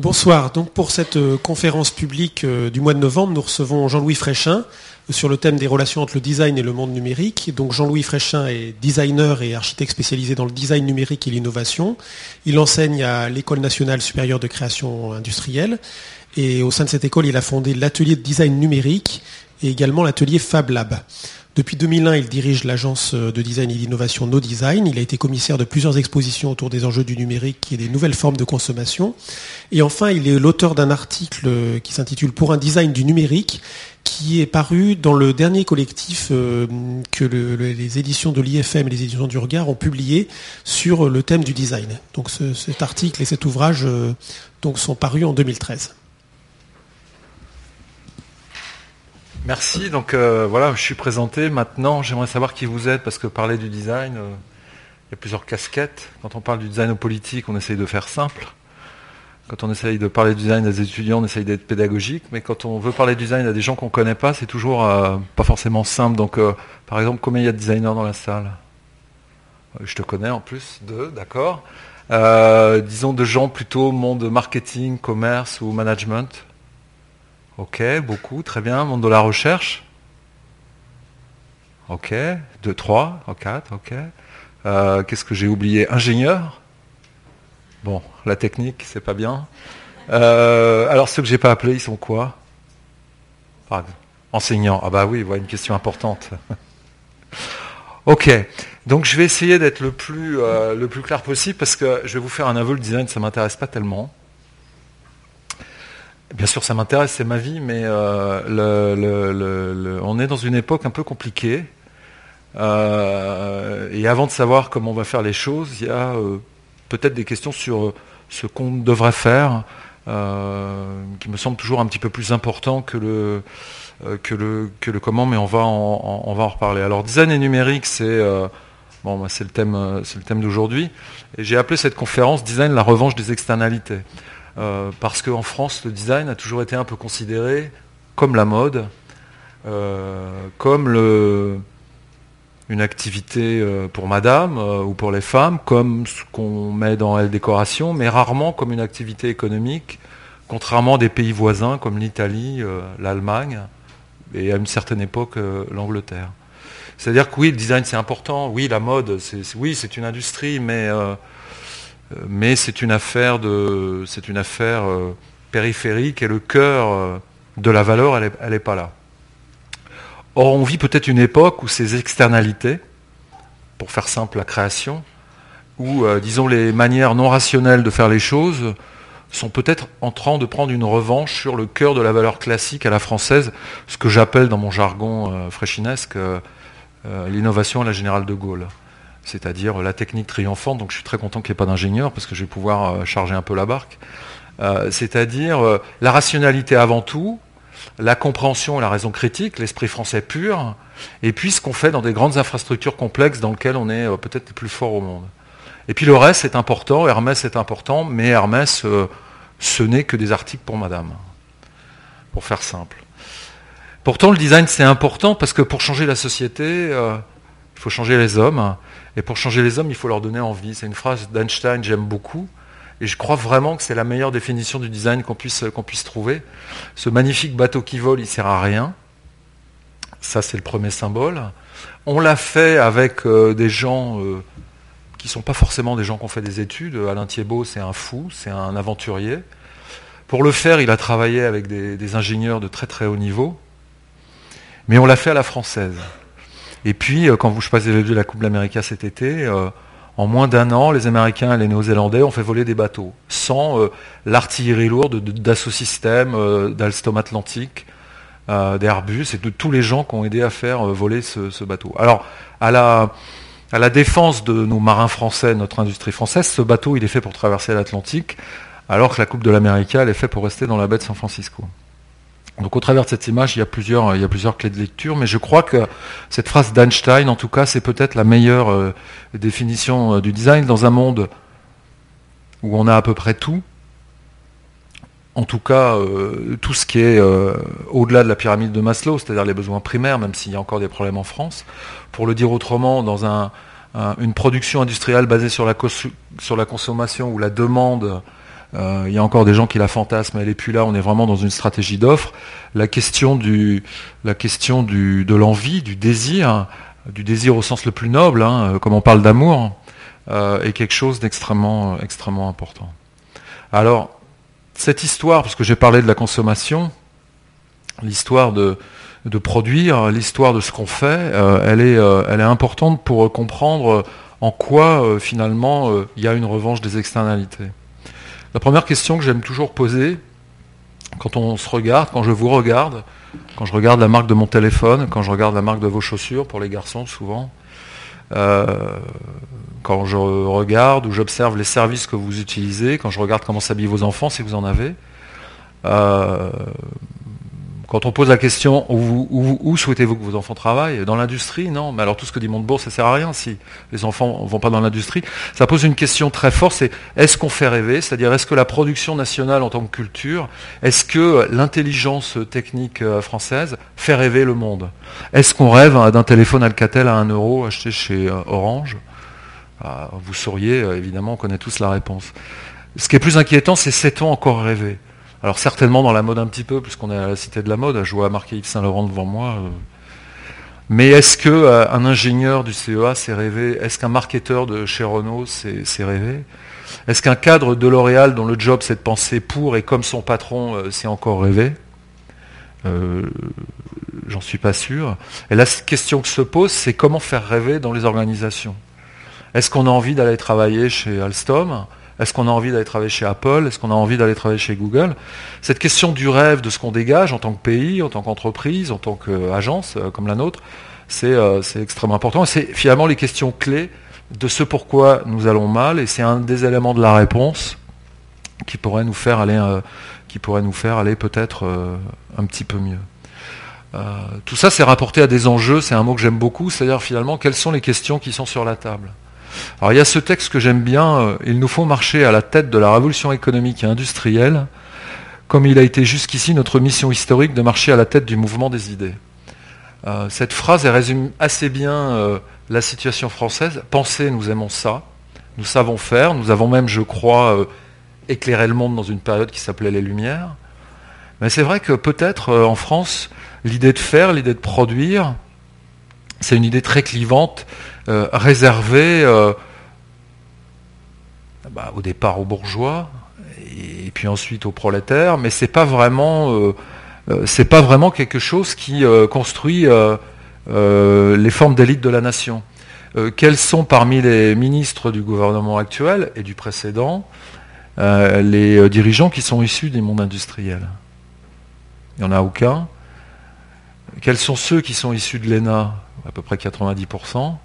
Bonsoir. Donc pour cette euh, conférence publique euh, du mois de novembre, nous recevons Jean-Louis Fréchin euh, sur le thème des relations entre le design et le monde numérique. Donc Jean-Louis Fréchin est designer et architecte spécialisé dans le design numérique et l'innovation. Il enseigne à l'École nationale supérieure de création industrielle et au sein de cette école, il a fondé l'atelier de design numérique et également l'atelier Fab Lab. Depuis 2001, il dirige l'agence de design et d'innovation No Design. Il a été commissaire de plusieurs expositions autour des enjeux du numérique et des nouvelles formes de consommation. Et enfin, il est l'auteur d'un article qui s'intitule Pour un design du numérique, qui est paru dans le dernier collectif euh, que les éditions de l'IFM et les éditions du Regard ont publié sur le thème du design. Donc cet article et cet ouvrage euh, sont parus en 2013. Merci. Donc euh, voilà, je suis présenté. Maintenant, j'aimerais savoir qui vous êtes parce que parler du design, euh, il y a plusieurs casquettes. Quand on parle du design au politique, on essaye de faire simple. Quand on essaye de parler du design à des étudiants, on essaye d'être pédagogique. Mais quand on veut parler du design à des gens qu'on ne connaît pas, c'est toujours euh, pas forcément simple. Donc, par exemple, combien il y a de designers dans la salle? Je te connais en plus, deux, d'accord. disons de gens plutôt monde marketing, commerce ou management. Ok, beaucoup, très bien. Monde de la recherche. Ok, 2, 3, 4, ok. Euh, qu'est-ce que j'ai oublié? Ingénieur. Bon, la technique, c'est pas bien. Euh, alors ceux que j'ai pas appelés, ils sont quoi? Enseignants. Ah bah oui, voilà une question importante. ok, donc je vais essayer d'être le plus euh, le plus clair possible parce que je vais vous faire un aveu, le design, ça m'intéresse pas tellement. Bien sûr, ça m'intéresse, c'est ma vie, mais euh, on est dans une époque un peu compliquée. Euh, et avant de savoir comment on va faire les choses, il y a euh, peut-être des questions sur ce qu'on devrait faire, qui me semble toujours un petit peu plus important que le, comment, mais on va en, on reparler. Alors, design et numérique, c'est bah, le thème, c'est le thème d'aujourd'hui. Et j'ai appelé cette conférence Design la revanche des externalités. Euh, parce qu'en France, le design a toujours été un peu considéré comme la mode, euh, comme une activité euh, pour madame ou pour les femmes, comme ce qu'on met dans la décoration, mais rarement comme une activité économique, contrairement à des pays voisins comme l'Italie, l'Allemagne et à une certaine époque l'Angleterre. C'est-à-dire que oui, le design c'est important, oui, la mode, oui, c'est une industrie, mais mais c'est une affaire, de, une affaire euh, périphérique et le cœur euh, de la valeur, elle n'est pas là. Or, on vit peut-être une époque où ces externalités, pour faire simple la création, où, disons, les manières non rationnelles de faire les choses sont peut-être en train de prendre une revanche sur le cœur de la valeur classique à la française, ce que j'appelle dans mon jargon fraîchinesque l'innovation à la générale de Gaulle c'est-à-dire la technique triomphante. Donc je suis très content qu'il n'y ait pas d'ingénieur parce que je vais pouvoir euh, charger un peu la barque. Euh, c'est-à-dire euh, la rationalité avant tout, la compréhension et la raison critique, l'esprit français pur, et puis ce qu'on fait dans des grandes infrastructures complexes dans lesquelles on est peut-être le plus fort au monde. Et puis le reste est important, Hermès est important, mais Hermès, ce n'est que des articles pour madame, pour faire simple. Pourtant, le design, c'est important parce que pour changer la société, il faut changer les hommes. Et pour changer les hommes, il faut leur donner envie. C'est une phrase d'Einstein, j'aime beaucoup. Et je crois vraiment que c'est la meilleure définition du design qu'on puisse, qu'on puisse trouver. Ce magnifique bateau qui vole, il sert à rien. Ça, c'est le premier symbole. On l'a fait avec euh, des gens euh, qui ne sont pas forcément des gens qui ont fait des études. Alain Thiebaud, c'est un fou, c'est un aventurier. Pour le faire, il a travaillé avec des ingénieurs de très très haut niveau. Mais on l'a fait à la française. Et puis, euh, quand je passez de la Coupe de l'Amérique cet été, euh, en moins d'un an, les Américains et les Néo-Zélandais ont fait voler des bateaux, sans euh, l'artillerie lourde d'Assaut System, d'Alstom Atlantique, d'Airbus et de tous les gens qui ont aidé à faire voler ce, bateau. Alors, à la, à la défense de nos marins français, notre industrie française, ce bateau, il est fait pour traverser l'Atlantique, alors que la Coupe de l'Amérique, elle est faite pour rester dans la baie de San Francisco. Donc au travers de cette image, il y a plusieurs, il y a plusieurs clés de lecture, mais je crois que cette phrase d'Einstein, en tout cas, c'est peut-être la meilleure euh, définition euh, du design dans un monde où on a à peu près tout. En tout cas, euh, tout ce qui est au-delà de la pyramide de Maslow, c'est-à-dire les besoins primaires, même s'il y a encore des problèmes en France. Pour le dire autrement, dans une production industrielle basée sur la, sur la consommation où la demande il y a encore des gens qui la fantasment, elle n'est plus là, on est vraiment dans une stratégie d'offre. La question, de l'envie, du désir, du désir au sens le plus noble, hein, comme on parle d'amour, est quelque chose d'extrêmement extrêmement important. Alors, cette histoire, parce que j'ai parlé de la consommation, l'histoire de, produire, l'histoire de ce qu'on fait, euh, elle, est, euh, est importante pour comprendre en quoi euh, finalement il y a une revanche des externalités. La première question que j'aime toujours poser, quand on se regarde, quand je vous regarde, quand je regarde la marque de mon téléphone, quand je regarde la marque de vos chaussures, pour les garçons souvent, quand je regarde ou j'observe les services que vous utilisez, quand je regarde comment s'habillent vos enfants, si vous en avez, quand on pose la question où, souhaitez-vous que vos enfants travaillent? Dans l'industrie Non. Mais alors tout ce que dit Montebourg, ça ne sert à rien si les enfants ne vont pas dans l'industrie. Ça pose une question très forte, c'est est-ce qu'on fait rêver? C'est-à-dire est-ce que la production nationale en tant que culture, est-ce que l'intelligence technique euh, française fait rêver le monde? Est-ce qu'on rêve d'un téléphone Alcatel à 1 euro acheté chez euh, Orange? Ah, Vous sauriez, euh, évidemment, on connaît tous la réponse. Ce qui est plus inquiétant, c'est sait-on encore rêver? Alors certainement dans la mode un petit peu, puisqu'on est à la cité de la mode, je vois marqué Yves Saint-Laurent devant moi. Euh. Mais est-ce qu'un euh, ingénieur du CEA s'est rêvé Est-ce qu'un marketeur de chez Renault s'est rêvé? Est-ce qu'un cadre de L'Oréal dont le job c'est de penser pour et comme son patron euh, s'est encore rêvé? J'en suis pas sûr. Et la question que se pose, c'est comment faire rêver dans les organisations? Est-ce qu'on a envie d'aller travailler chez Alstom? Est-ce qu'on a envie d'aller travailler chez Apple? Est-ce qu'on a envie d'aller travailler chez Google? Cette question du rêve, de ce qu'on dégage en tant que pays, en tant qu'entreprise, en tant qu'agence euh, comme la nôtre, euh, c'est extrêmement important. C'est finalement les questions clés de ce pourquoi nous allons mal, et c'est un des éléments de la réponse qui pourrait nous faire aller, euh, qui pourrait nous faire aller peut-être un petit peu mieux. tout ça, c'est rapporté à des enjeux, c'est un mot que j'aime beaucoup, c'est-à-dire finalement quelles sont les questions qui sont sur la table? Alors il y a ce texte que j'aime bien, euh, il nous faut marcher à la tête de la révolution économique et industrielle, comme il a été jusqu'ici notre mission historique de marcher à la tête du mouvement des idées. Euh, cette phrase résume assez bien euh, la situation française. Pensez, nous aimons ça, nous savons faire, nous avons même, je crois, éclairé le monde dans une période qui s'appelait les Lumières. Mais c'est vrai que peut-être en France, l'idée de faire, l'idée de produire, c'est une idée très clivante euh, réservé euh, bah, au départ aux bourgeois et, puis ensuite aux prolétaires, mais c'est pas vraiment euh, c'est pas vraiment quelque chose qui construit les formes d'élite de la nation. quels sont parmi les ministres du gouvernement actuel et du précédent les dirigeants qui sont issus des mondes industriels? Il n'y en a aucun. Quels sont ceux qui sont issus de l'ENA? À peu près 90%.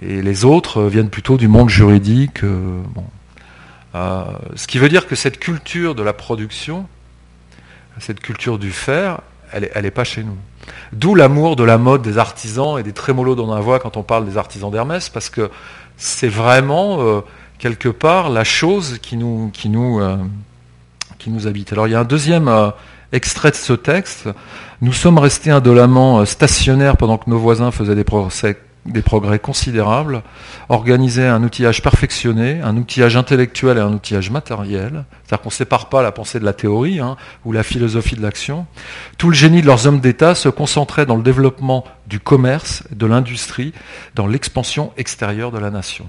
Et les autres viennent plutôt du monde juridique. Euh, euh, ce qui veut dire que cette culture de la production, cette culture du faire, elle n'est pas chez nous. D'où l'amour de la mode des artisans et des trémolos dans la voix quand on parle des artisans d'Hermès, parce que c'est vraiment euh, quelque part la chose qui nous, qui, nous, qui nous habite. Alors il y a un deuxième extrait de ce texte. Nous sommes restés indolemment stationnaires pendant que nos voisins faisaient des procès des progrès considérables, organiser un outillage perfectionné, un outillage intellectuel et un outillage matériel, c'est-à-dire qu'on ne sépare pas la pensée de la théorie hein, ou la philosophie de l'action. Tout le génie de leurs hommes d'État se concentrait dans le développement du commerce, de l'industrie, dans l'expansion extérieure de la nation.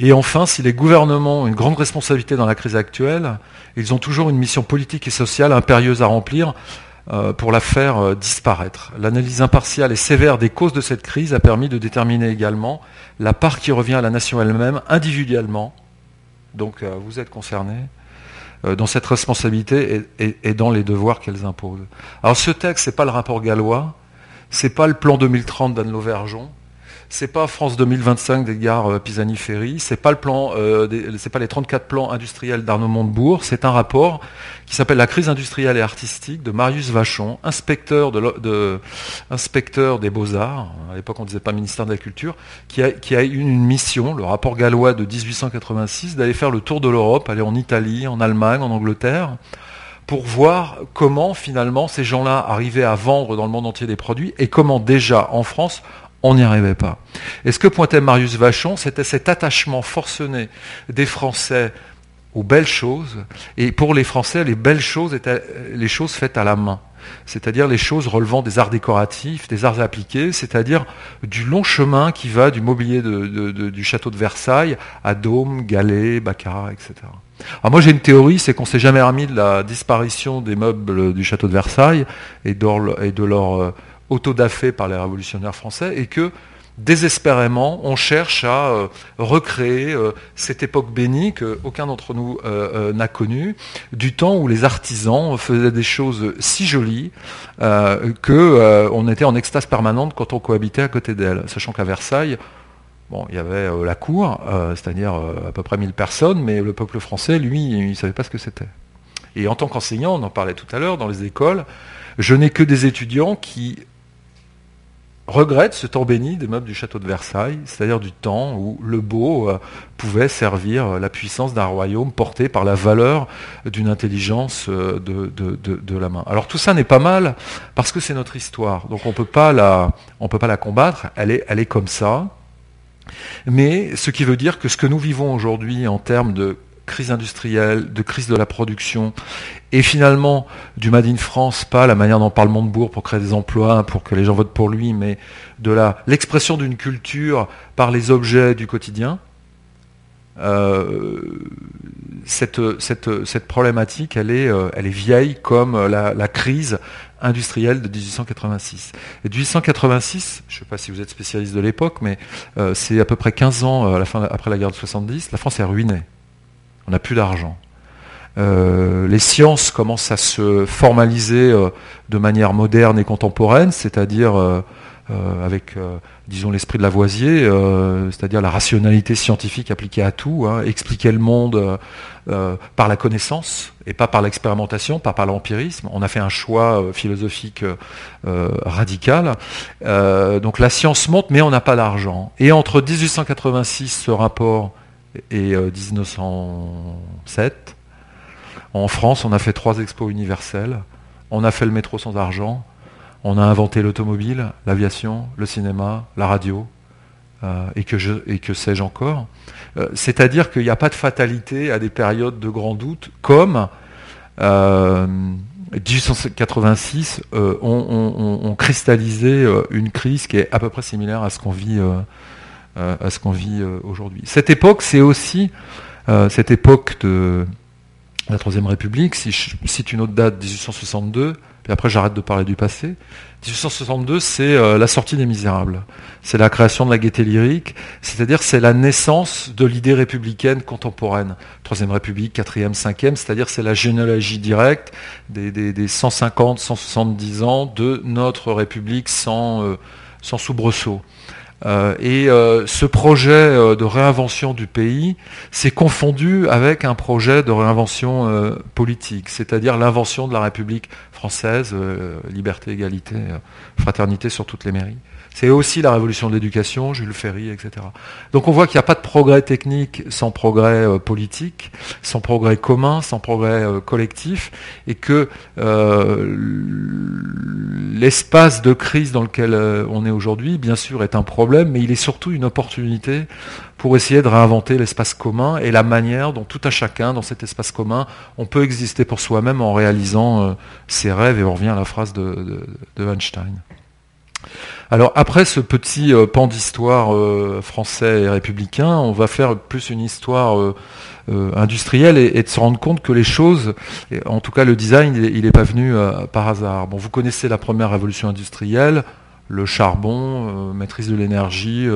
Et enfin, si les gouvernements ont une grande responsabilité dans la crise actuelle, ils ont toujours une mission politique et sociale impérieuse à remplir, pour la faire euh, disparaître. L'analyse impartiale et sévère des causes de cette crise a permis de déterminer également la part qui revient à la nation elle-même individuellement, donc euh, vous êtes concernés, dans cette responsabilité et, dans les devoirs qu'elles imposent. Alors ce texte, ce n'est pas le rapport gallois, ce n'est pas le plan 2030 d'Anne Lauvergeon, c'est pas France 2025 d'Edgar euh, Pisani-Ferry, c'est pas le plan, euh, c'est pas les 34 plans industriels d'Arnaud Montebourg, c'est un rapport qui s'appelle La crise industrielle et artistique de Marius Vachon, inspecteur, de, inspecteur des beaux-arts, à l'époque on disait pas ministère de la Culture, qui a, qui a eu une mission, le rapport gallois de 1886, d'aller faire le tour de l'Europe, aller en Italie, en Allemagne, en Angleterre, pour voir comment finalement ces gens-là arrivaient à vendre dans le monde entier des produits et comment déjà en France on n'y arrivait pas. Et ce que pointait Marius Vachon, c'était cet attachement forcené des Français aux belles choses. Et pour les Français, les belles choses étaient les choses faites à la main. C'est-à-dire les choses relevant des arts décoratifs, des arts appliqués, c'est-à-dire du long chemin qui va du mobilier du château de Versailles à Dôme, Galets, Baccarat, etc. Alors moi j'ai une théorie, c'est qu'on s'est jamais remis de la disparition des meubles du château de Versailles et de leur euh, autodafé par les révolutionnaires français et que désespérément, on cherche à euh, recréer euh, cette époque bénie qu'aucun d'entre nous euh, n'a connue, du temps où les artisans faisaient des choses si jolies qu'on était en extase permanente quand on cohabitait à côté d'elles. Sachant qu'à Versailles, bon, il y avait la cour, c'est-à-dire à peu près 1000 personnes, mais le peuple français, lui, il ne savait pas ce que c'était. Et en tant qu'enseignant, on en parlait tout à l'heure, dans les écoles, je n'ai que des étudiants qui regrette ce temps béni des meubles du château de Versailles, c'est-à-dire du temps où le beau euh, pouvait servir euh, la puissance d'un royaume porté par la valeur d'une intelligence euh, de, la main. Alors tout ça n'est pas mal parce que c'est notre histoire, donc on ne peut pas la combattre, elle est, elle est comme ça. Mais ce qui veut dire que ce que nous vivons aujourd'hui en termes de crise industrielle, de crise de la production, et finalement du Made in France, pas la manière dont parle Montebourg pour créer des emplois, pour que les gens votent pour lui, mais de l'expression d'une culture par les objets du quotidien. Euh, cette, problématique, elle est, euh, elle est vieille comme la, crise industrielle de 1886. Et 1886, je ne sais pas si vous êtes spécialiste de l'époque, mais euh, c'est à peu près 15 ans après la guerre de 70, la France est ruinée. On n'a plus d'argent. Euh, les sciences commencent à se formaliser euh, de manière moderne et contemporaine, c'est-à-dire euh, avec, disons, l'esprit de Lavoisier, c'est-à-dire la rationalité scientifique appliquée à tout, hein, expliquer le monde par la connaissance et pas par l'expérimentation, pas par l'empirisme. On a fait un choix philosophique radical. donc la science monte, mais on n'a pas d'argent. Et entre 1886, ce rapport et 1907. Euh, en France, on a fait trois expos universelles. On a fait le métro sans argent. On a inventé l'automobile, l'aviation, le cinéma, la radio, euh, et que, que sais-je encore. Euh, c'est-à-dire qu'il n'y a pas de fatalité à des périodes de grand doute, comme 1886 ont cristallisé une crise qui est à peu près similaire à ce qu'on vit à ce qu'on vit euh, aujourd'hui. Cette époque, c'est aussi euh, cette époque de la Troisième République. Si je cite une autre date, 1862, puis après j'arrête de parler du passé. 1862, c'est euh, la sortie des Misérables. C'est la création de la gaieté lyrique, c'est-à-dire c'est la naissance de l'idée républicaine contemporaine. Troisième République, quatrième, cinquième, c'est-à-dire c'est la généalogie directe des, des, 150, 170 ans de notre République sans, sans soubresaut. Euh, et euh, ce projet euh, de réinvention du pays s'est confondu avec un projet de réinvention politique, c'est-à-dire l'invention de la République française, liberté, égalité, fraternité sur toutes les mairies. C'est aussi la révolution de l'éducation, Jules Ferry, etc. Donc on voit qu'il n'y a pas de progrès technique sans progrès euh, politique, sans progrès commun, sans progrès euh, collectif, et que euh, l'espace de crise dans lequel on est aujourd'hui, bien sûr, est un problème, mais il est surtout une opportunité pour essayer de réinventer l'espace commun et la manière dont tout à chacun, dans cet espace commun, on peut exister pour soi-même en réalisant ses rêves, et on revient à la phrase de, de Einstein. Alors après ce petit euh, pan d'histoire euh, français et républicain, on va faire plus une histoire euh, industrielle et, de se rendre compte que les choses, en tout cas le design, il n'est pas venu par hasard. Bon, vous connaissez la première révolution industrielle, le charbon, maîtrise de l'énergie,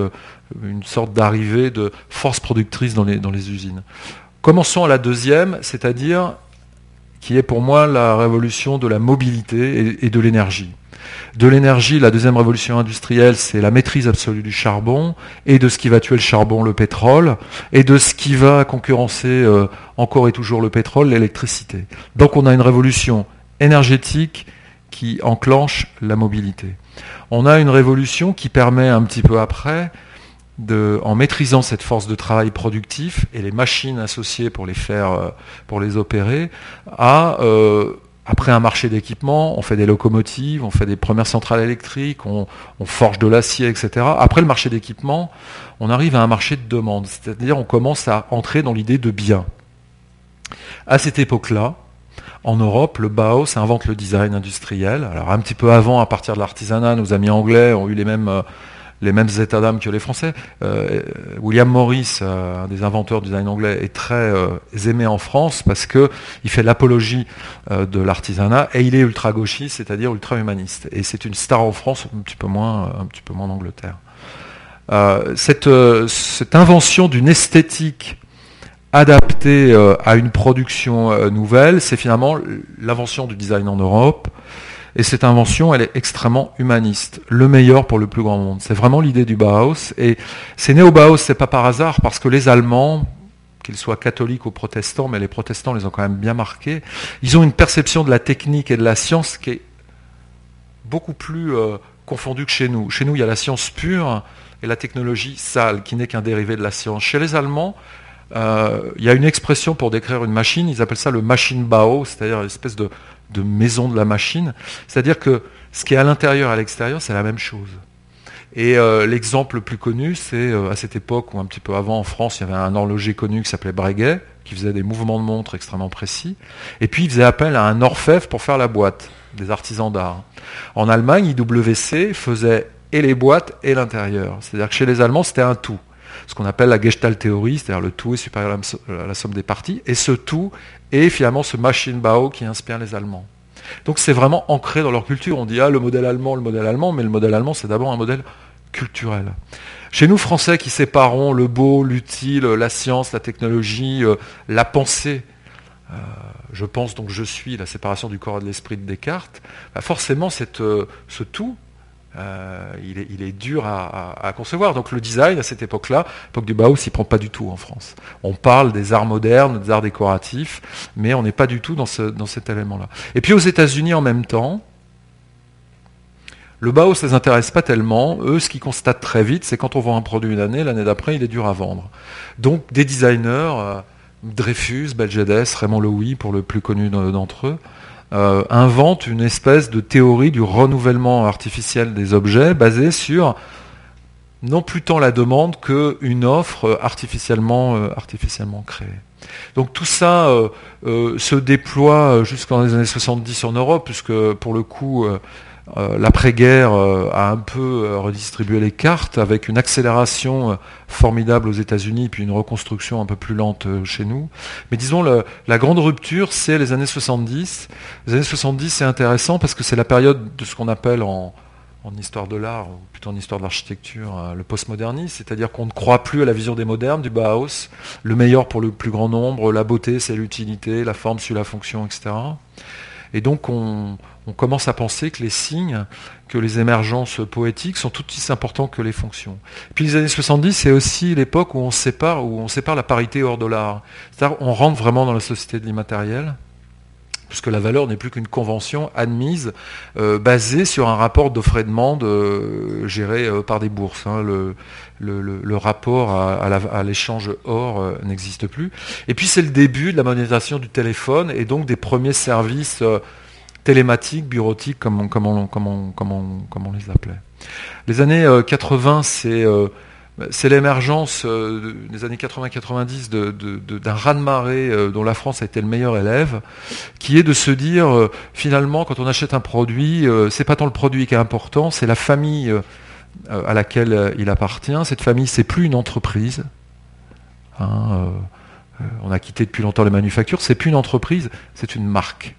une sorte d'arrivée de force productrice dans les, dans les usines. Commençons à la deuxième, c'est-à-dire qui est pour moi la révolution de la mobilité et de l'énergie de l'énergie, la deuxième révolution industrielle, c'est la maîtrise absolue du charbon et de ce qui va tuer le charbon, le pétrole, et de ce qui va concurrencer euh, encore et toujours le pétrole, l'électricité. Donc on a une révolution énergétique qui enclenche la mobilité. On a une révolution qui permet un petit peu après, en maîtrisant cette force de travail productif et les machines associées pour les faire, euh, pour les opérer, à euh, après un marché d'équipement, on fait des locomotives, on fait des premières centrales électriques, on, forge de l'acier, etc. Après le marché d'équipement, on arrive à un marché de demande, c'est-à-dire on commence à entrer dans l'idée de bien. À cette époque-là, en Europe, le Bauhaus invente le design industriel. Alors un petit peu avant, à partir de l'artisanat, nos amis anglais ont eu les mêmes euh, les mêmes états d'âme que les Français. Euh, William Morris, euh, un des inventeurs du design anglais, est très euh, aimé en France parce qu'il fait l'apologie de l'artisanat et il est ultra gauchiste, c'est-à-dire ultra humaniste. Et c'est une star en France, un petit peu moins, un petit peu moins en Angleterre. Cette, invention d'une esthétique adaptée à une production nouvelle, c'est finalement l'invention du design en Europe. Et cette invention, elle est extrêmement humaniste. Le meilleur pour le plus grand monde. C'est vraiment l'idée du Bauhaus. Et c'est né au Bauhaus, c'est pas par hasard, parce que les Allemands, qu'ils soient catholiques ou protestants, mais les protestants les ont quand même bien marqués, ils ont une perception de la technique et de la science qui est beaucoup plus euh, confondue que chez nous. Chez nous, il y a la science pure et la technologie sale, qui n'est qu'un dérivé de la science. Chez les Allemands, euh, il y a une expression pour décrire une machine, ils appellent ça le Maschinenbau, c'est-à-dire une espèce de, de maison de la machine. C'est-à-dire que ce qui est à l'intérieur et à l'extérieur, c'est la même chose. Et euh, l'exemple le plus connu, c'est euh, à cette époque ou un petit peu avant en France, il y avait un horloger connu qui s'appelait Breguet, qui faisait des mouvements de montre extrêmement précis. Et puis il faisait appel à un orfèvre pour faire la boîte, des artisans d'art. En Allemagne, IWC faisait et les boîtes et l'intérieur. C'est-à-dire que chez les Allemands, c'était un tout ce qu'on appelle la Gestalt théorie, c'est-à-dire le tout est supérieur à la somme des parties, et ce tout est finalement ce Maschinenbau qui inspire les Allemands. Donc c'est vraiment ancré dans leur culture. On dit ah le modèle allemand, le modèle allemand, mais le modèle allemand c'est d'abord un modèle culturel. Chez nous Français qui séparons le beau, l'utile, la science, la technologie, euh, la pensée, euh, je pense donc je suis la séparation du corps et de l'esprit de Descartes, bah, forcément cette, euh, ce tout euh, il, est, dur à, concevoir. Donc le design à cette époque-là, l'époque du Bauhaus, il prend pas du tout en France. On parle des arts modernes, des arts décoratifs, mais on n'est pas du tout dans, cet élément-là. Et puis aux États-Unis en même temps, le Bauhaus ne les intéresse pas tellement. Eux, ce qu'ils constatent très vite, c'est quand on vend un produit une année, l'année d'après, il est dur à vendre. Donc des designers, euh, Dreyfus, Belgedes, Raymond Loewy pour le plus connu d'entre eux, euh, invente une espèce de théorie du renouvellement artificiel des objets basée sur non plus tant la demande qu'une offre artificiellement, euh, artificiellement créée. Donc tout ça euh, se déploie jusqu'en les années 70 en Europe, puisque pour le coup, euh, l'après-guerre euh, a un peu euh, redistribué les cartes avec une accélération formidable aux États-Unis puis une reconstruction un peu plus lente chez nous. Mais disons, la grande rupture, c'est les années 70. Les années 70, c'est intéressant parce que c'est la période de ce qu'on appelle en, histoire de l'art, ou plutôt en histoire de l'architecture, le postmodernisme, c'est-à-dire qu'on ne croit plus à la vision des modernes, du Bauhaus, le meilleur pour le plus grand nombre, la beauté c'est l'utilité, la forme suit la fonction, etc. Et donc on, commence à penser que les signes, que les émergences poétiques sont tout aussi importants que les fonctions. Puis les années 70, c'est aussi l'époque où on sépare, la parité hors de l'art. C'est-à-dire on rentre vraiment dans la société de l'immatériel puisque la valeur n'est plus qu'une convention admise, euh, basée sur un rapport d'offre et demande euh, géré euh, par des bourses. Hein. Le, rapport à, l'échange or n'existe plus. Et puis c'est le début de la monétisation du téléphone et donc des premiers services télématiques, bureautiques, comme on, comme, on, les appelait. Les années 80, c'est c'est l'émergence euh, des années 80-90 d'un raz-de-marée euh, dont la France a été le meilleur élève, qui est de se dire euh, finalement quand on achète un produit, c'est pas tant le produit qui est important, c'est la famille à laquelle il appartient. Cette famille, c'est plus une entreprise. Hein, on a quitté depuis longtemps les manufactures, c'est plus une entreprise, c'est une marque.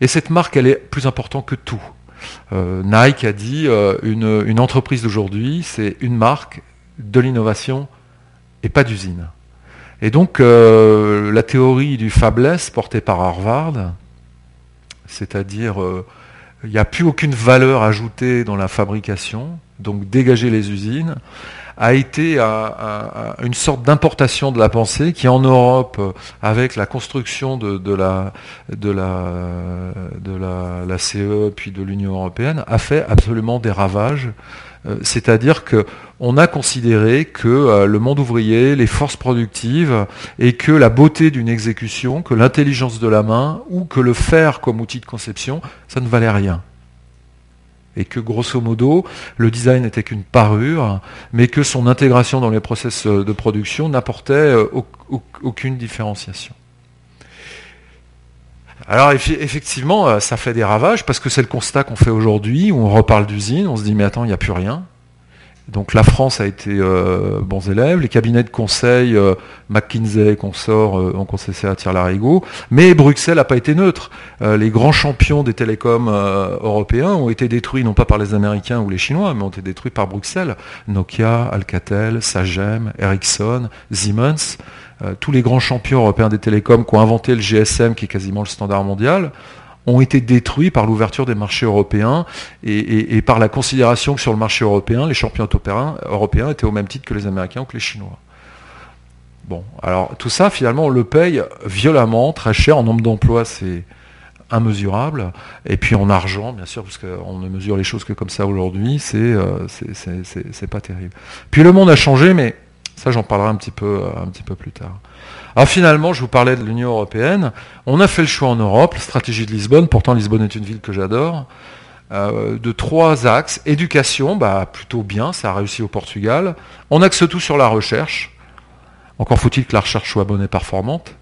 Et cette marque, elle est plus importante que tout. Nike a dit une entreprise d'aujourd'hui, c'est une marque de l'innovation et pas d'usine. Et donc euh, la théorie du fabless portée par Harvard, c'est-à-dire euh, il n'y a plus aucune valeur ajoutée dans la fabrication, donc dégager les usines, a été une sorte d'importation de la pensée qui en Europe, avec la construction de, la, de, CE puis de l'Union européenne, a fait absolument des ravages. Euh, c'est-à-dire qu'on a considéré que euh, le monde ouvrier, les forces productives, et que la beauté d'une exécution, que l'intelligence de la main, ou que le faire comme outil de conception, ça ne valait rien et que grosso modo, le design n'était qu'une parure, mais que son intégration dans les process euh, de production n'apportait euh, aucune différenciation. Alors effectivement, euh, ça fait des ravages parce que c'est le constat qu'on fait aujourd'hui, où on reparle d'usine, on se dit mais attends, il n'y a plus rien. Donc la France a été euh, bons élèves, les cabinets de conseil, euh, McKinsey, qu'on sort, euh, ont conseillé à tirer larigot, mais Bruxelles n'a pas été neutre. les grands champions des télécoms européens ont été détruits non pas par les Américains ou les Chinois, mais ont été détruits par Bruxelles. Nokia, Alcatel, Sagem, Ericsson, Siemens, tous les grands champions européens des télécoms qui ont inventé le GSM, qui est quasiment le standard mondial, ont été détruits par l'ouverture des marchés européens et, par la considération que sur le marché européen, les champions européens étaient au même titre que les Américains ou que les Chinois. Bon, alors tout ça, finalement, on le paye violemment, très cher. En nombre d'emplois, c'est immesurable. Et puis en argent, bien sûr, parce qu'on ne mesure les choses que comme ça aujourd'hui, c'est euh, pas terrible. Puis le monde a changé, mais ça, j'en parlerai un petit peu, un petit peu plus tard. Alors finalement, je vous parlais de l'Union européenne. On a fait le choix en Europe, la stratégie de Lisbonne, pourtant Lisbonne est une ville que j'adore, euh, de trois axes. Éducation, bah, plutôt bien, ça a réussi au Portugal. On axe tout sur la recherche. Encore faut-il que la recherche soit bonne et performante.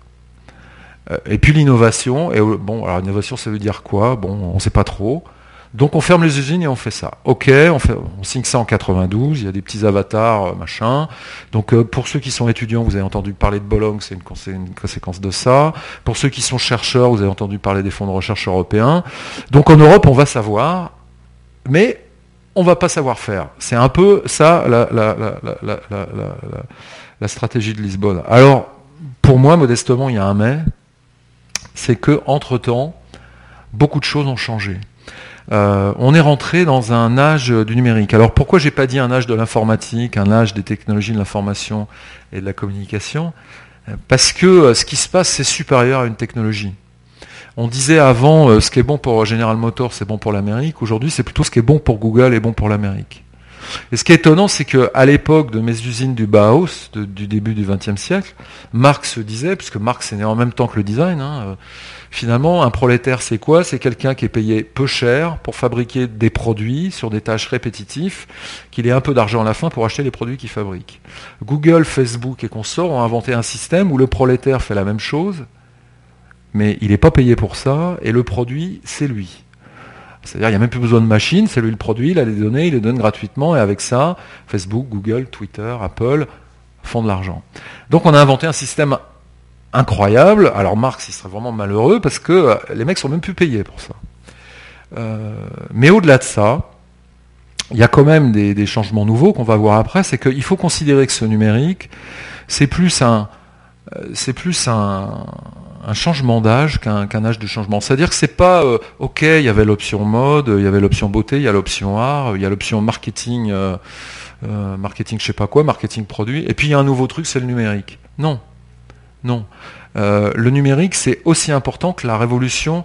Euh, et puis l'innovation. Et euh, bon, alors l'innovation, ça veut dire quoi? Bon, on ne sait pas trop. Donc on ferme les usines et on fait ça. Ok, on, signe ça en 92, il y a des petits avatars, euh, machin. Donc euh, pour ceux qui sont étudiants, vous avez entendu parler de Bologne, c'est une, conséquence de ça. Pour ceux qui sont chercheurs, vous avez entendu parler des fonds de recherche européens. Donc en Europe, on va savoir, mais on va pas savoir faire. C'est un peu ça la, la stratégie de Lisbonne. Alors, pour moi, modestement, il y a un mais, c'est que entre-temps, beaucoup de choses ont changé. Euh, on est rentré dans un âge du numérique. Alors pourquoi j'ai pas dit un âge de l'informatique, un âge des technologies de l'information et de la communication? Parce que euh, ce qui se passe, c'est supérieur à une technologie. On disait avant, euh, ce qui est bon pour General Motors, c'est bon pour l'Amérique. Aujourd'hui, c'est plutôt ce qui est bon pour Google et bon pour l'Amérique. Et ce qui est étonnant, c'est qu'à l'époque de mes usines du Bauhaus, du début du XXe siècle, Marx disait, puisque Marx est né en même temps que le design, hein, Finalement, un prolétaire, c'est quoi? C'est quelqu'un qui est payé peu cher pour fabriquer des produits sur des tâches répétitives, qu'il ait un peu d'argent à la fin pour acheter les produits qu'il fabrique. Google, Facebook et consorts ont inventé un système où le prolétaire fait la même chose, mais il n'est pas payé pour ça, et le produit, c'est lui. C'est-à-dire, il n'y a même plus besoin de machine, c'est lui le produit, il a les données, il les donne gratuitement, et avec ça, Facebook, Google, Twitter, Apple font de l'argent. Donc on a inventé un système incroyable. Alors Marx, il serait vraiment malheureux parce que euh, les mecs sont même plus payés pour ça. Euh, mais au-delà de ça, il y a quand même des, changements nouveaux qu'on va voir après. C'est qu'il faut considérer que ce numérique, c'est plus un, euh, changement d'âge qu'un âge de changement. C'est-à-dire que c'est pas ok, il y avait l'option mode, il y avait l'option beauté, il y a l'option art, il y a l'option marketing, marketing je sais pas quoi, marketing produit, et puis il y a un nouveau truc, c'est le numérique. Non, non. Euh, le numérique, c'est aussi important que la révolution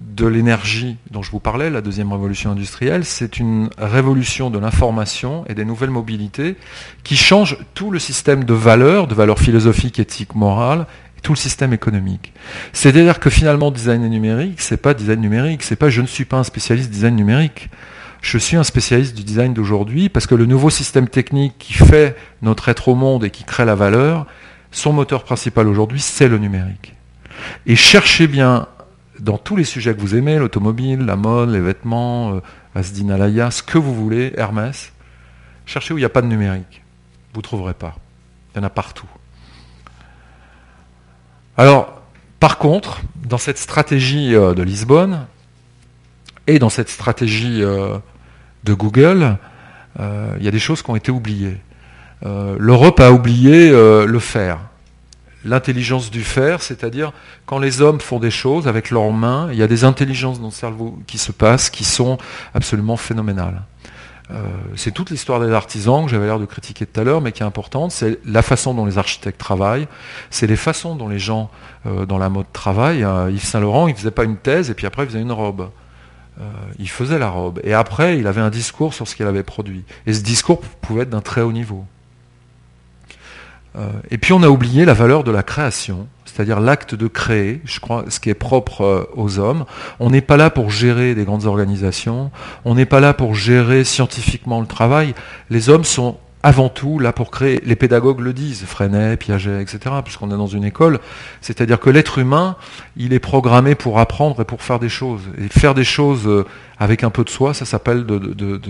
de l'énergie dont je vous parlais, la deuxième révolution industrielle, c'est une révolution de l'information et des nouvelles mobilités qui change tout le système de valeurs, de valeurs philosophiques, éthiques, morales, et tout le système économique. C'est-à-dire que finalement, design numérique, c'est pas design numérique, c'est pas je ne suis pas un spécialiste design numérique. Je suis un spécialiste du design d'aujourd'hui parce que le nouveau système technique qui fait notre être au monde et qui crée la valeur, son moteur principal aujourd'hui, c'est le numérique. Et cherchez bien dans tous les sujets que vous aimez, l'automobile, la mode, les vêtements, euh, Asdin ce que vous voulez, Hermès, cherchez où il n'y a pas de numérique. Vous ne trouverez pas. Il y en a partout. Alors, par contre, dans cette stratégie euh, de Lisbonne et dans cette stratégie euh, de Google, il y a des choses qui ont été oubliées. Euh, l'Europe a oublié euh, le faire. L'intelligence du faire, c'est-à-dire quand les hommes font des choses avec leurs mains, il y a des intelligences dans le cerveau qui se passent qui sont absolument phénoménales. c'est toute l'histoire des artisans que j'avais l'air de critiquer tout à l'heure, mais qui est importante. C'est la façon dont les architectes travaillent, c'est les façons dont les gens dans la mode travaillent. Yves Saint Laurent, il faisait pas une thèse et puis après il faisait une robe. il faisait la robe et après il avait un discours sur ce qu'il avait produit. Et ce discours pouvait être d'un très haut niveau. Et puis on a oublié la valeur de la création c'est-à-dire l'acte de créer, je crois, ce qui est propre euh, aux hommes. On n'est pas là pour gérer des grandes organisations, on n'est pas là pour gérer scientifiquement le travail. Les hommes sont avant tout là pour créer. Les pédagogues le disent, Freinet, Piaget, etc., puisqu'on est dans une école. C'est-à-dire que l'être humain, il est programmé pour apprendre et pour faire des choses. Et faire des choses euh, avec un peu de soi, ça s'appelle de, de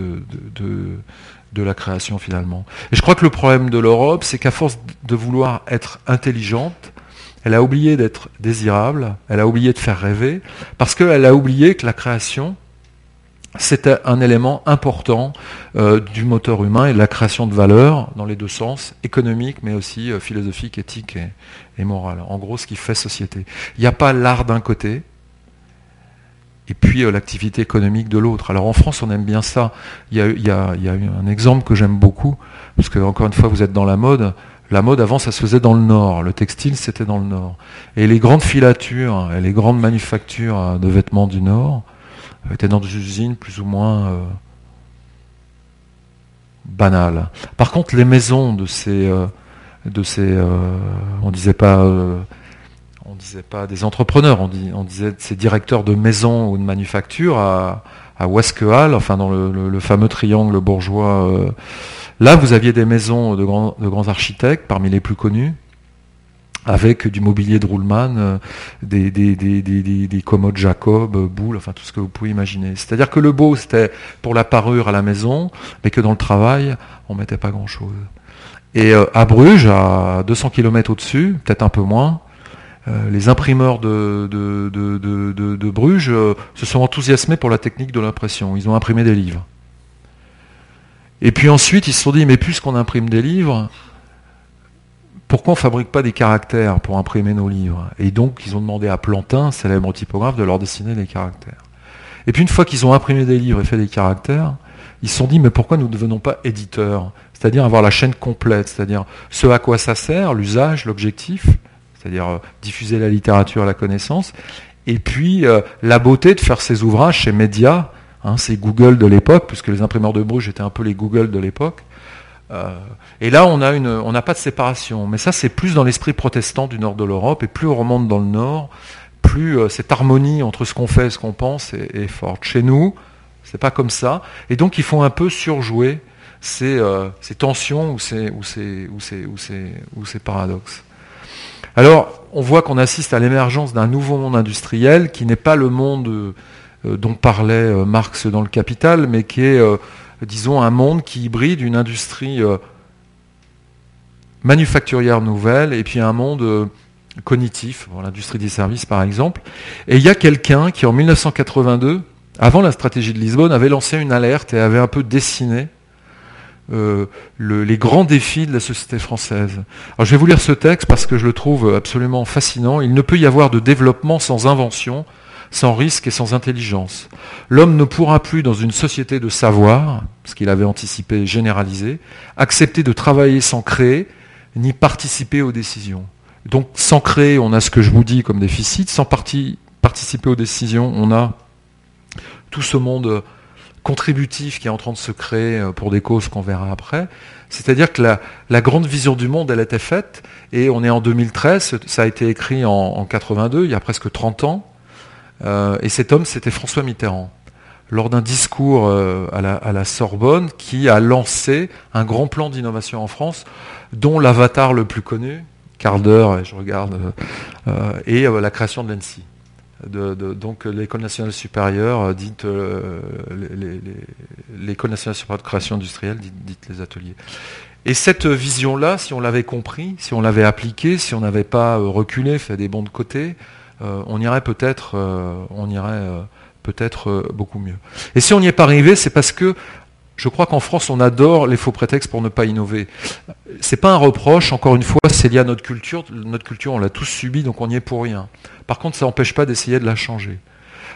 la création finalement. Et je crois que le problème de l'Europe, c'est qu'à force de vouloir être intelligente, elle a oublié d'être désirable, elle a oublié de faire rêver, parce qu'elle a oublié que la création, c'était un élément important euh, du moteur humain et de la création de valeur dans les deux sens, économique mais aussi euh, philosophique, éthique et, morale. En gros, ce qui fait société. Il n'y a pas l'art d'un côté et puis euh, l'activité économique de l'autre. Alors en France, on aime bien ça. Il y a, un exemple que j'aime beaucoup, parce que encore une fois, vous êtes dans la mode. La mode avant, ça se faisait dans le nord. Le textile, c'était dans le nord. Et les grandes filatures et les grandes manufactures de vêtements du nord étaient dans des usines plus ou moins euh, banales. Par contre, les maisons de ces, euh, de ces, euh, on disait pas, disait pas des entrepreneurs, on, disait ces directeurs de maisons ou de manufactures à, à enfin dans le fameux triangle bourgeois Là, vous aviez des maisons de grands, architectes, parmi les plus connus, avec du mobilier de Ruhlmann, euh, des, des, commodes Jacob, Boulle, enfin tout ce que vous pouvez imaginer. C'est-à-dire que le beau, c'était pour la parure à la maison, mais que dans le travail, on mettait pas grand-chose. Et euh, à Bruges, à 200 km au-dessus, peut-être un peu moins, euh, les imprimeurs de, Bruges se sont enthousiasmés pour la technique de l'impression. Ils ont imprimé des livres. Et puis ensuite, ils se sont dit, mais puisqu'on imprime des livres, pourquoi on ne fabrique pas des caractères pour imprimer nos livres? Et donc, ils ont demandé à Plantin, célèbre typographe, de leur dessiner les caractères. Et puis, une fois qu'ils ont imprimé des livres et fait des caractères, ils se sont dit, mais pourquoi nous ne devenons pas éditeurs? C'est-à-dire avoir la chaîne complète, c'est-à-dire ce à quoi ça sert, l'usage, l'objectif, c'est-à-dire euh, diffuser la littérature, la connaissance, et puis euh, la beauté de faire ces ouvrages chez Média, Hein, c'est Google de l'époque, puisque les imprimeurs de Bruges étaient un peu les Google de l'époque. Euh, et là, on n'a pas de séparation. Mais ça, c'est plus dans l'esprit protestant du nord de l'Europe. Et plus on remonte dans le nord, plus cette harmonie entre ce qu'on fait et ce qu'on pense est, forte. Chez nous, c'est pas comme ça. Et donc, il faut un peu surjouer ces, tensions ou ces, ou ces paradoxes. Alors, on voit qu'on assiste à l'émergence d'un nouveau monde industriel qui n'est pas le monde euh, dont parlait euh, Marx dans le Capital, mais qui est, euh, disons, un monde qui hybride une industrie manufacturière nouvelle et puis un monde cognitif, l'industrie des services par exemple. Et il y a quelqu'un qui en 1982, avant la stratégie de Lisbonne, avait lancé une alerte et avait un peu dessiné les grands défis de la société française. Alors je vais vous lire ce texte parce que je le trouve absolument fascinant. Il ne peut y avoir de développement sans invention, sans risque et sans intelligence. L'homme ne pourra plus, dans une société de savoir, ce qu'il avait anticipé et généralisé, accepter de travailler sans créer, ni participer aux décisions. Donc sans créer, on a ce que je vous dis comme déficit, sans participer aux décisions, on a tout ce monde contributif qui est en train de se créer euh, pour des causes qu'on verra après. C'est-à-dire que la, grande vision du monde, elle était faite, et on est en 2013, ça a été écrit en, en 82, il y a presque 30 ans, euh, et cet homme, c'était François Mitterrand, lors d'un discours euh, à la, Sorbonne, qui a lancé un grand plan d'innovation en France, dont l'avatar le plus connu, quart d'heure, je regarde, et la création de l'ENSI. Donc l'école nationale supérieure, dite l'école nationale supérieure de création industrielle, dite, les ateliers. Et cette vision-là, si on l'avait compris, si on l'avait appliquée, si on n'avait pas reculé, fait des bons de côté, euh, on irait peut-être, euh, on irait euh, peut-être beaucoup mieux. Et si on n'y est pas arrivé, c'est parce que je crois qu'en France, on adore les faux prétextes pour ne pas innover. C'est pas un reproche, encore une fois, c'est lié à notre culture. Notre culture, on l'a tous subi, donc on n'y est pour rien. Par contre, ça n'empêche pas d'essayer de la changer.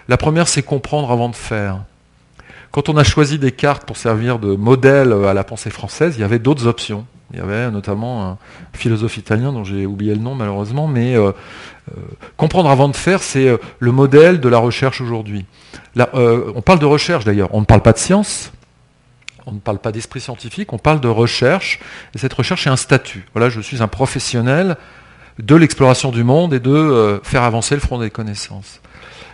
La première, c'est comprendre avant de faire. quand on a choisi Descartes pour servir de modèle à la pensée française, il y avait d'autres options. Il y avait notamment un philosophe italien dont j'ai oublié le nom malheureusement, mais euh, euh, comprendre avant de faire, c'est euh, le modèle de la recherche aujourd'hui. on parle de recherche d'ailleurs, on ne parle pas de science, on ne parle pas d'esprit scientifique, on parle de recherche, et cette recherche est un statut. Voilà, je suis un professionnel de l'exploration du monde et de faire avancer le front des connaissances.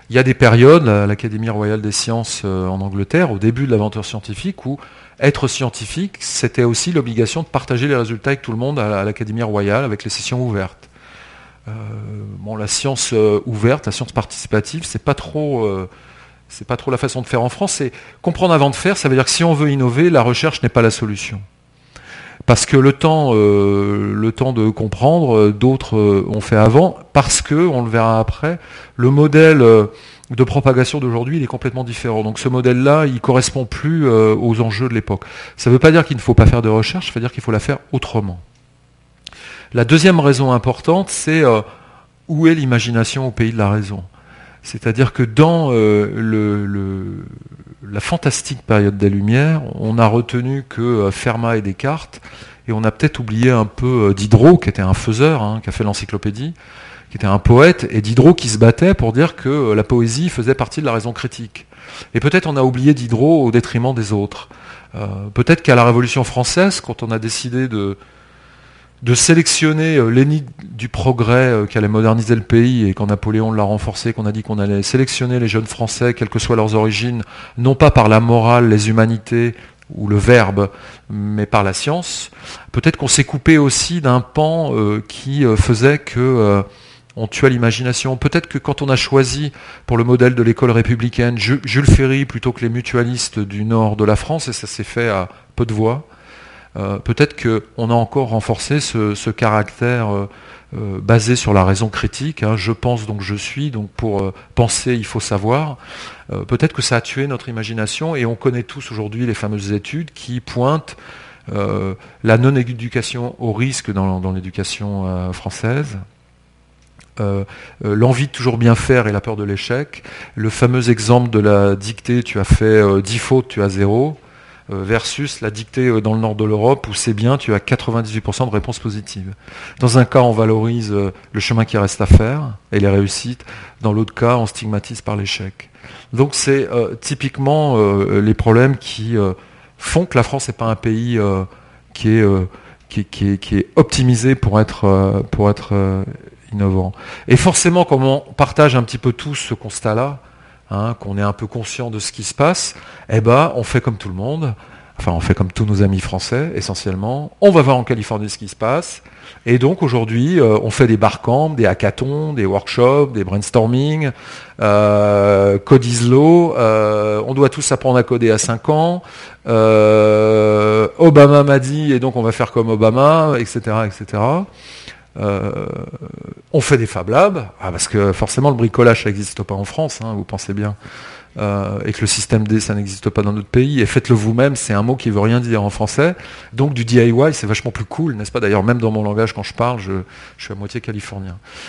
Il y a des périodes, l'Académie royale des sciences en Angleterre, au début de l'aventure scientifique, où être scientifique, c'était aussi l'obligation de partager les résultats avec tout le monde à l'Académie royale, avec les sessions ouvertes. Euh, bon, la science euh, ouverte, la science participative, c'est pas trop, euh, c'est pas trop la façon de faire en France. C'est comprendre avant de faire. Ça veut dire que si on veut innover, la recherche n'est pas la solution. Parce que le temps, le temps de comprendre, d'autres ont fait avant. Parce que, on le verra après, le modèle de propagation d'aujourd'hui, il est complètement différent. Donc ce modèle-là, il correspond plus euh, aux enjeux de l'époque. Ça ne veut pas dire qu'il ne faut pas faire de recherche, ça veut dire qu'il faut la faire autrement. La deuxième raison importante, c'est euh, où est l'imagination au pays de la raison? C'est-à-dire que dans euh, la fantastique période des Lumières, on a retenu que Fermat et Descartes, et on a peut-être oublié un peu Diderot, qui était un faiseur, hein, qui a fait l'encyclopédie, qui était un poète, et Diderot qui se battait pour dire que euh, la poésie faisait partie de la raison critique. Et peut-être on a oublié Diderot au détriment des autres. Euh, peut-être qu'à la Révolution française, quand on a décidé de, de sélectionner euh, l'ennemi du progrès qui allait moderniser le pays et quand Napoléon l'a renforcé, qu'on a dit qu'on allait sélectionner les jeunes Français, quelles que soient leurs origines, non pas par la morale, les humanités ou le verbe, mais par la science, peut-être qu'on s'est coupé aussi d'un pan qui faisait que on tue l'imagination. Peut-être que quand on a choisi pour le modèle de l'école républicaine Jules Ferry plutôt que les mutualistes du nord de la France, et ça s'est fait à peu de voix, euh, peut-être qu'on a encore renforcé ce, caractère euh, euh, basé sur la raison critique. Hein. je pense donc je suis, donc pour penser il faut savoir. peut-être que ça a tué notre imagination et on connaît tous aujourd'hui les fameuses études qui pointent la non-éducation au risque dans l'éducation française. L'envie de toujours bien faire et la peur de l'échec. Le fameux exemple de la dictée, tu as fait 10 euh, fautes, tu as 0, versus la dictée dans le nord de l'Europe où c'est bien, tu as 98% de réponses positives. Dans un cas, on valorise le chemin qui reste à faire et les réussites. Dans l'autre cas, on stigmatise par l'échec. Donc c'est typiquement les problèmes qui font que la France n'est pas un pays qui est, qui, qui, est, optimisé pour être, pour être innovant. Et forcément, comme on partage un petit peu tous ce constat-là, hein, qu'on est un peu conscient de ce qui se passe, eh ben, on fait comme tout le monde. Enfin, on fait comme tous nos amis français, essentiellement. On va voir en Californie ce qui se passe. Et donc aujourd'hui, euh, on fait des barcamps, des hackathons, des workshops, des brainstorming, euh, code euh, on doit tous apprendre à coder à 5 ans. Euh, Obama m'a dit, et donc on va faire comme Obama, etc., etc. Euh, on fait des Fab Labs, ah, parce que forcément le bricolage ça n'existe pas en France, hein, vous pensez bien, euh, et que le système D ça n'existe pas dans notre pays, et faites-le vous-même, c'est un mot qui veut rien dire en français, donc du DIY c'est vachement plus cool, n'est-ce pas? D'ailleurs même dans mon langage quand je parle, je, je suis à moitié californien.